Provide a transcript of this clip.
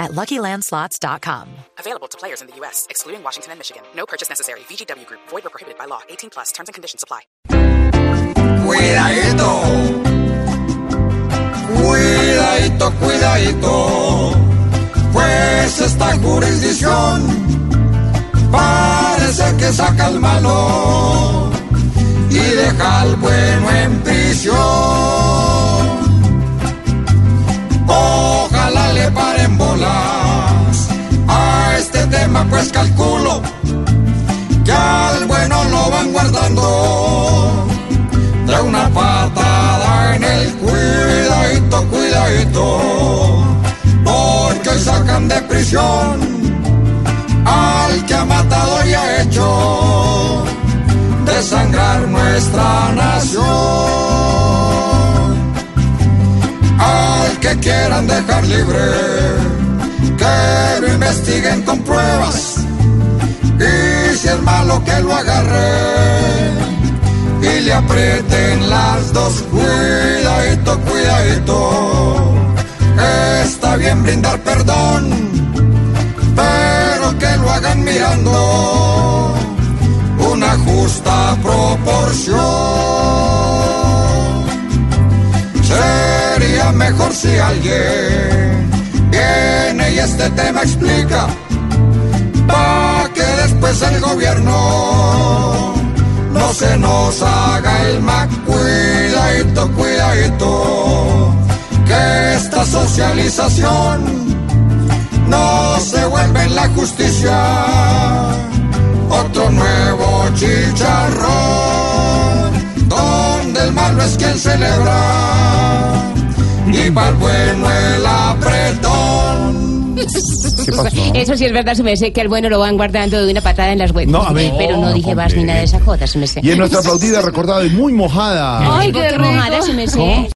at LuckyLandSlots.com. Available to players in the U.S., excluding Washington and Michigan. No purchase necessary. VGW Group. Void or prohibited by law. 18 plus. Terms and conditions apply. Cuidadito. Cuidadito, cuidadito. Pues esta jurisdicción parece que saca al malo pues calculo que al bueno lo van guardando de una patada en el cuidadito, cuidadito, porque sacan de prisión al que ha matado y ha hecho desangrar nuestra nación. Al que quieran dejar libre, que lo investiguen con pruebas y si es malo que lo agarren y le aprieten las dos. Cuidadito, cuidadito. Está bien brindar perdón, pero que lo hagan mirando una justa proporción. Sería mejor si alguien este tema explica, pa' que después el gobierno no se nos haga el más cuidadito, cuidadito, que esta socialización no se vuelve en la justicia otro nuevo chicharrón, donde el malo es quien celebra y para el bueno el apretón. ¿Qué pasó? Eso sí es verdad, se me sé que el bueno lo van guardando de una patada en las huevas. No, a ver. Pero no No, dije más ni nada de esa joda, se me sé. Y en nuestra aplaudida, recordada y muy mojada. Ay, qué mojada se me sé.